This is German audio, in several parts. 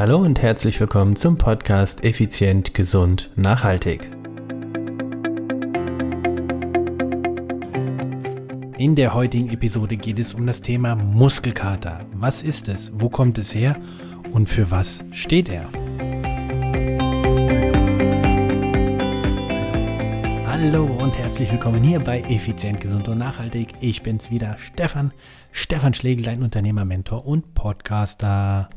Hallo und herzlich willkommen zum Podcast Effizient, Gesund, Nachhaltig. In der heutigen Episode geht es um das Thema Muskelkater. Was ist es? Wo kommt es her? Und für was steht er? Hallo und herzlich willkommen hier bei Effizient, Gesund und Nachhaltig. Ich bin's wieder, Stefan, Stefan Schlegel, dein Unternehmer, Mentor und Podcaster.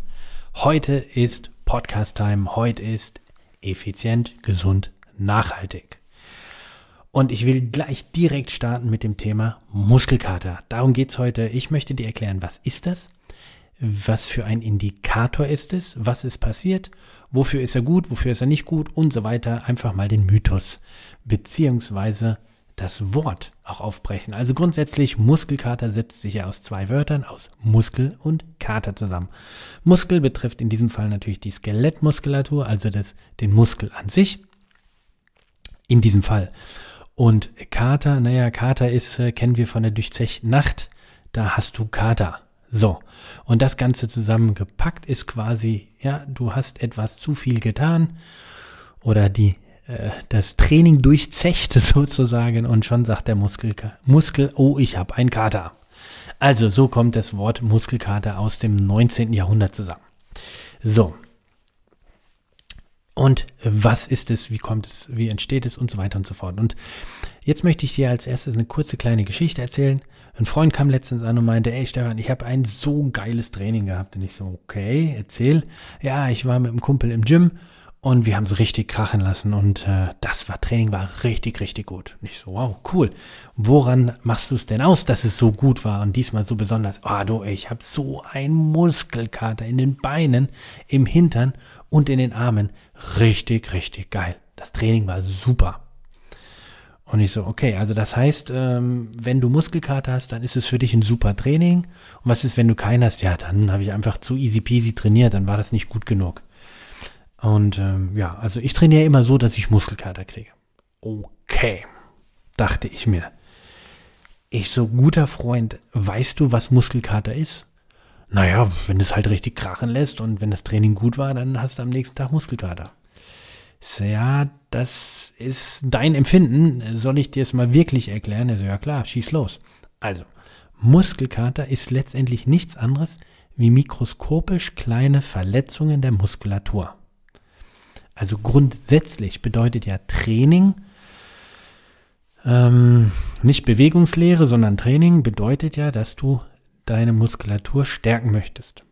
Heute ist Podcast Time, heute ist Effizient, Gesund, Nachhaltig. Und ich will gleich direkt starten mit dem Thema Muskelkater. Darum geht's heute. Ich möchte dir erklären, was ist das? was für ein Indikator ist es, was ist passiert, wofür ist er gut, wofür ist er nicht gut und so weiter. Einfach mal den Mythos beziehungsweise das Wort auch aufbrechen. Also grundsätzlich Muskelkater setzt sich ja aus zwei Wörtern, aus Muskel und Kater zusammen. Muskel betrifft in diesem Fall natürlich die Skelettmuskulatur, also das, den Muskel an sich. In diesem Fall. Und Kater, naja, Kater ist, äh, kennen wir von der durchzechten Nacht, da hast du Kater. So, und das Ganze zusammengepackt ist quasi, ja, du hast etwas zu viel getan oder die, das Training durchzechte sozusagen und schon sagt der Muskel, Muskel oh, ich habe einen Kater. Also so kommt das Wort Muskelkater aus dem 19. Jahrhundert zusammen. So. Und was ist es, wie kommt es, wie entsteht es und so weiter und so fort. Und jetzt möchte ich dir als erstes eine kurze kleine Geschichte erzählen ein Freund kam letztens an und meinte, ey Stefan, ich habe ein so geiles Training gehabt. Und ich so, okay, erzähl. Ja, ich war mit einem Kumpel im Gym und wir haben es richtig krachen lassen. Und äh, das war Training war richtig, richtig gut. Und ich so, wow, cool. Woran machst du es denn aus, dass es so gut war und diesmal so besonders? Oh, du, ich habe so einen Muskelkater in den Beinen, im Hintern und in den Armen. Richtig, richtig geil. Das Training war super. Und ich so, okay, also das heißt, ähm, wenn du Muskelkater hast, dann ist es für dich ein super Training. Und was ist, wenn du keinen hast? Ja, dann habe ich einfach zu easy peasy trainiert, dann war das nicht gut genug. Und ähm, ja, also ich trainiere immer so, dass ich Muskelkater kriege. Okay, dachte ich mir. Ich so, guter Freund, weißt du, was Muskelkater ist? Naja, wenn es halt richtig krachen lässt und wenn das Training gut war, dann hast du am nächsten Tag Muskelkater. So, ja, das ist dein Empfinden. Soll ich dir es mal wirklich erklären? Also, ja klar, schieß los. Also, Muskelkater ist letztendlich nichts anderes wie mikroskopisch kleine Verletzungen der Muskulatur. Also grundsätzlich bedeutet ja Training, ähm, nicht Bewegungslehre, sondern Training bedeutet ja, dass du deine Muskulatur stärken möchtest.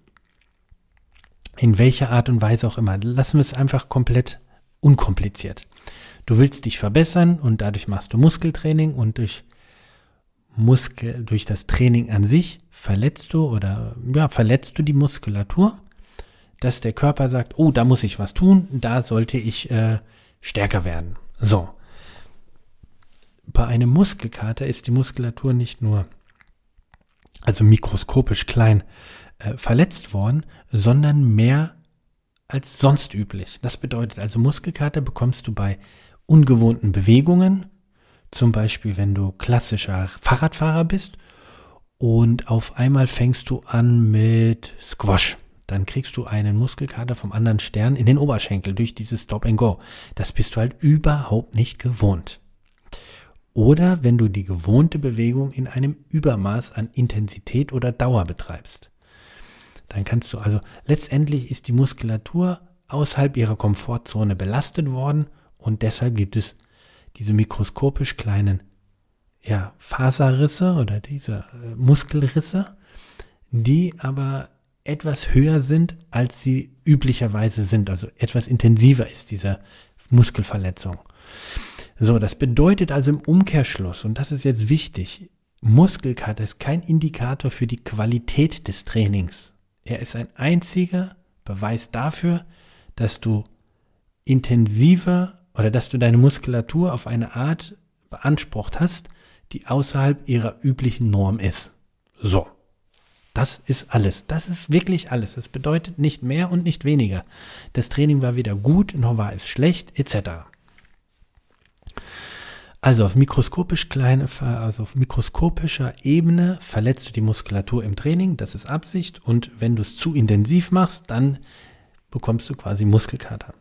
In welcher Art und Weise auch immer. Lassen wir es einfach komplett unkompliziert. Du willst dich verbessern und dadurch machst du Muskeltraining und durch Muskel, durch das Training an sich verletzt du oder ja, verletzt du die Muskulatur, dass der Körper sagt, oh, da muss ich was tun, da sollte ich äh, stärker werden. So. Bei einem Muskelkater ist die Muskulatur nicht nur, also mikroskopisch klein, äh, verletzt worden, sondern mehr als sonst üblich. Das bedeutet also, Muskelkater bekommst du bei ungewohnten Bewegungen, zum Beispiel wenn du klassischer Fahrradfahrer bist und auf einmal fängst du an mit Squash. Dann kriegst du einen Muskelkater vom anderen Stern in den Oberschenkel durch dieses Stop and Go. Das bist du halt überhaupt nicht gewohnt. Oder wenn du die gewohnte Bewegung in einem Übermaß an Intensität oder Dauer betreibst. Dann kannst du also, letztendlich ist die Muskulatur außerhalb ihrer Komfortzone belastet worden und deshalb gibt es diese mikroskopisch kleinen ja, Faserrisse oder diese äh, Muskelrisse, die aber etwas höher sind, als sie üblicherweise sind, also etwas intensiver ist diese Muskelverletzung. So, das bedeutet also im Umkehrschluss, und das ist jetzt wichtig, Muskelkater ist kein Indikator für die Qualität des Trainings. Er ist ein einziger Beweis dafür, dass du intensiver oder dass du deine Muskulatur auf eine Art beansprucht hast, die außerhalb ihrer üblichen Norm ist. So. Das ist alles. Das ist wirklich alles. Das bedeutet nicht mehr und nicht weniger. Das Training war weder gut, noch war es schlecht, etc. Also auf mikroskopisch kleine, also auf mikroskopischer Ebene verletzt du die Muskulatur im Training, das ist Absicht. Und wenn du es zu intensiv machst, dann bekommst du quasi Muskelkater.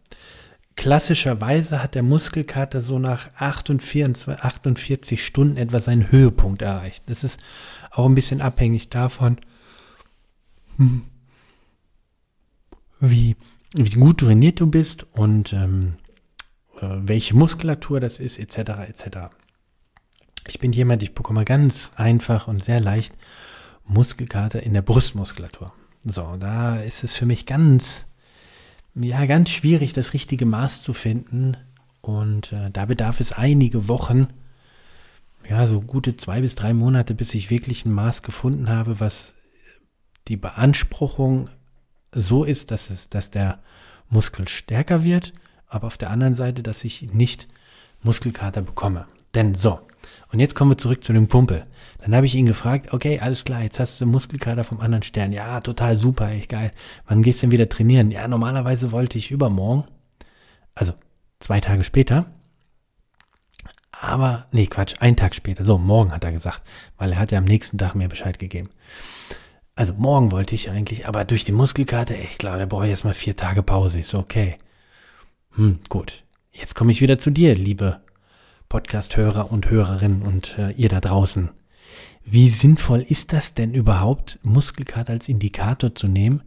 Klassischerweise hat der Muskelkater so nach 48, 48 Stunden etwa seinen Höhepunkt erreicht. Das ist auch ein bisschen abhängig davon, wie, wie gut trainiert du bist und ähm, äh, welche Muskulatur das ist, etc. etc. Ich bin jemand, ich bekomme ganz einfach und sehr leicht Muskelkater in der Brustmuskulatur. So, da ist es für mich ganz, ja, ganz schwierig, das richtige Maß zu finden. Und äh, da bedarf es einige Wochen, ja, so gute zwei bis drei Monate, bis ich wirklich ein Maß gefunden habe, was die Beanspruchung so ist, dass es, dass der Muskel stärker wird, aber auf der anderen Seite, dass ich nicht Muskelkater bekomme. Denn so, und jetzt kommen wir zurück zu dem Kumpel. Dann habe ich ihn gefragt, okay, alles klar, jetzt hast du Muskelkater vom anderen Stern. Ja, total super, echt geil. Wann gehst du denn wieder trainieren? Ja, normalerweise wollte ich übermorgen, also zwei Tage später, aber, nee, Quatsch, einen Tag später, so, morgen hat er gesagt, weil er hat ja am nächsten Tag mir Bescheid gegeben. Also morgen wollte ich eigentlich, aber durch die Muskelkater, echt klar, da brauche ich erstmal vier Tage Pause. So, okay. Hm, gut. Jetzt komme ich wieder zu dir, liebe Podcast-Hörer und Hörerinnen und äh, ihr da draußen. Wie sinnvoll ist das denn überhaupt, Muskelkater als Indikator zu nehmen?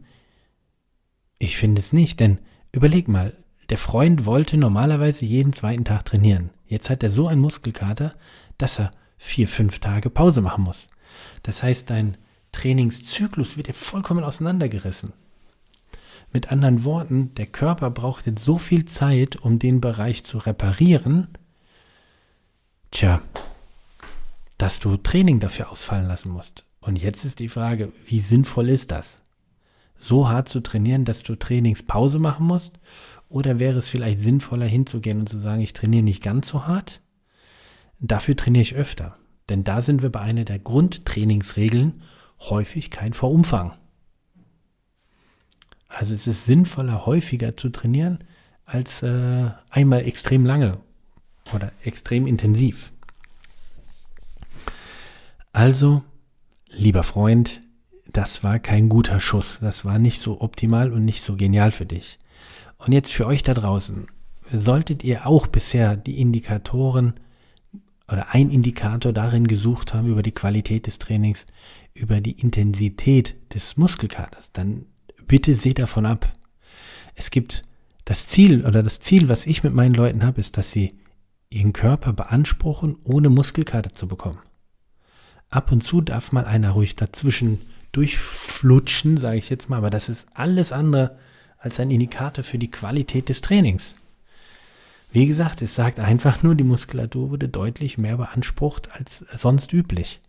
Ich finde es nicht, denn überleg mal, der Freund wollte normalerweise jeden zweiten Tag trainieren. Jetzt hat er so einen Muskelkater, dass er vier, fünf Tage Pause machen muss. Das heißt, dein Trainingszyklus wird ja vollkommen auseinandergerissen. Mit anderen Worten, der Körper braucht jetzt so viel Zeit, um den Bereich zu reparieren, tja, dass du Training dafür ausfallen lassen musst. Und jetzt ist die Frage, wie sinnvoll ist das? So hart zu trainieren, dass du Trainingspause machen musst? Oder wäre es vielleicht sinnvoller hinzugehen und zu sagen, ich trainiere nicht ganz so hart? Dafür trainiere ich öfter. Denn da sind wir bei einer der Grundtrainingsregeln, Häufigkeit vor Umfang. Also es ist sinnvoller, häufiger zu trainieren, als äh, einmal extrem lange oder extrem intensiv. Also, lieber Freund, das war kein guter Schuss. Das war nicht so optimal und nicht so genial für dich. Und jetzt für euch da draußen, solltet ihr auch bisher die Indikatoren oder ein Indikator darin gesucht haben über die Qualität des Trainings, über die Intensität des Muskelkaters, dann bitte seht davon ab. Es gibt das Ziel oder das Ziel, was ich mit meinen Leuten habe, ist, dass sie ihren Körper beanspruchen, ohne Muskelkater zu bekommen. Ab und zu darf mal einer ruhig dazwischen durchflutschen, sage ich jetzt mal, aber das ist alles andere als ein Indikator für die Qualität des Trainings. Wie gesagt, es sagt einfach nur, die Muskulatur wurde deutlich mehr beansprucht als sonst üblich.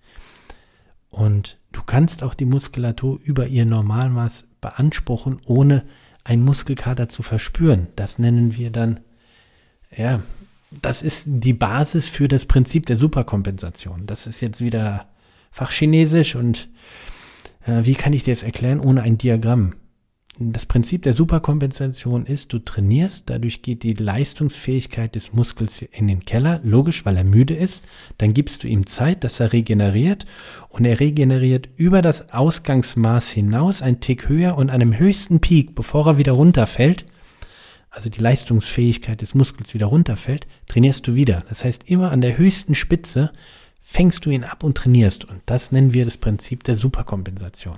Und du kannst auch die Muskulatur über ihr Normalmaß beanspruchen, ohne einen Muskelkater zu verspüren. Das nennen wir dann, ja, das ist die Basis für das Prinzip der Superkompensation. Das ist jetzt wieder Fachchinesisch und äh, wie kann ich dir das erklären ohne ein Diagramm? Das Prinzip der Superkompensation ist, du trainierst, dadurch geht die Leistungsfähigkeit des Muskels in den Keller, logisch, weil er müde ist. Dann gibst du ihm Zeit, dass er regeneriert und er regeneriert über das Ausgangsmaß hinaus ein Tick höher und an einem höchsten Peak, bevor er wieder runterfällt, also die Leistungsfähigkeit des Muskels wieder runterfällt, trainierst du wieder. Das heißt, immer an der höchsten Spitze fängst du ihn ab und trainierst. Und das nennen wir das Prinzip der Superkompensation.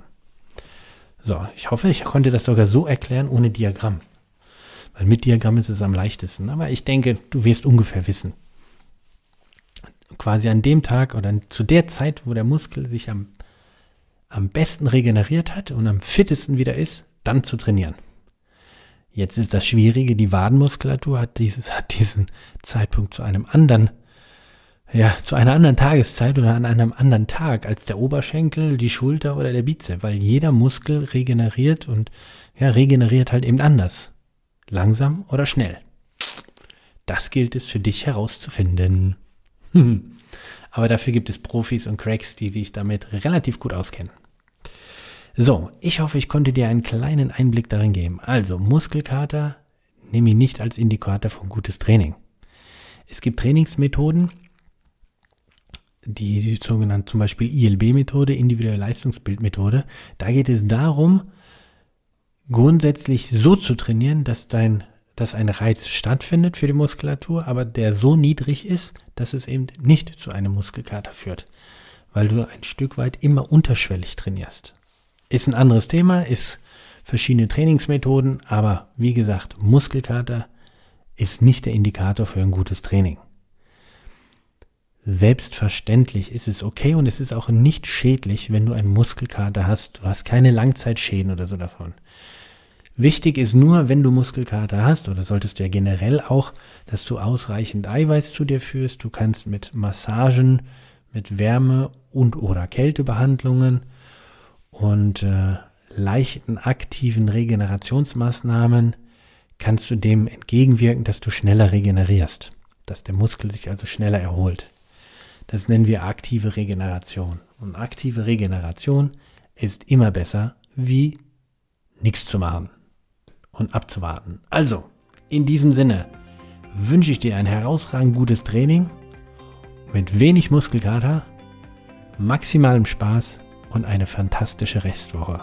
So, ich hoffe, ich konnte das sogar so erklären ohne Diagramm. Weil mit Diagramm ist es am leichtesten. Aber ich denke, du wirst ungefähr wissen. Quasi an dem Tag oder zu der Zeit, wo der Muskel sich am, am besten regeneriert hat und am fittesten wieder ist, dann zu trainieren. Jetzt ist das Schwierige, die Wadenmuskulatur hat, dieses, hat diesen Zeitpunkt zu einem anderen ja, zu einer anderen Tageszeit oder an einem anderen Tag als der Oberschenkel, die Schulter oder der Bizeps, weil jeder Muskel regeneriert und ja, regeneriert halt eben anders. Langsam oder schnell. Das gilt es für dich herauszufinden. Aber dafür gibt es Profis und Cracks, die sich damit relativ gut auskennen. So, ich hoffe, ich konnte dir einen kleinen Einblick darin geben. Also, Muskelkater nehme ich nicht als Indikator für ein gutes Training. Es gibt Trainingsmethoden, die sogenannte zum Beispiel ILB-Methode, individuelle Leistungsbildmethode. Da geht es darum, grundsätzlich so zu trainieren, dass dein dass ein Reiz stattfindet für die Muskulatur, aber der so niedrig ist, dass es eben nicht zu einem Muskelkater führt, weil du ein Stück weit immer unterschwellig trainierst. Ist ein anderes Thema, ist verschiedene Trainingsmethoden, aber wie gesagt, Muskelkater ist nicht der Indikator für ein gutes Training. Selbstverständlich ist es okay und es ist auch nicht schädlich, wenn du einen Muskelkater hast. Du hast keine Langzeitschäden oder so davon. Wichtig ist nur, wenn du Muskelkater hast, oder solltest du ja generell auch, dass du ausreichend Eiweiß zu dir führst. Du kannst mit Massagen, mit Wärme und oder Kältebehandlungen und äh, leichten aktiven Regenerationsmaßnahmen kannst du dem entgegenwirken, dass du schneller regenerierst, dass der Muskel sich also schneller erholt. Das nennen wir aktive Regeneration. Und aktive Regeneration ist immer besser, wie nichts zu machen und abzuwarten. Also, in diesem Sinne wünsche ich dir ein herausragend gutes Training mit wenig Muskelkater, maximalem Spaß und eine fantastische Restwoche.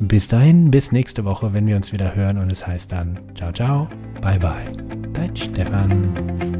Bis dahin, bis nächste Woche, wenn wir uns wieder hören und es heißt dann ciao ciao, bye bye. Dein Stefan.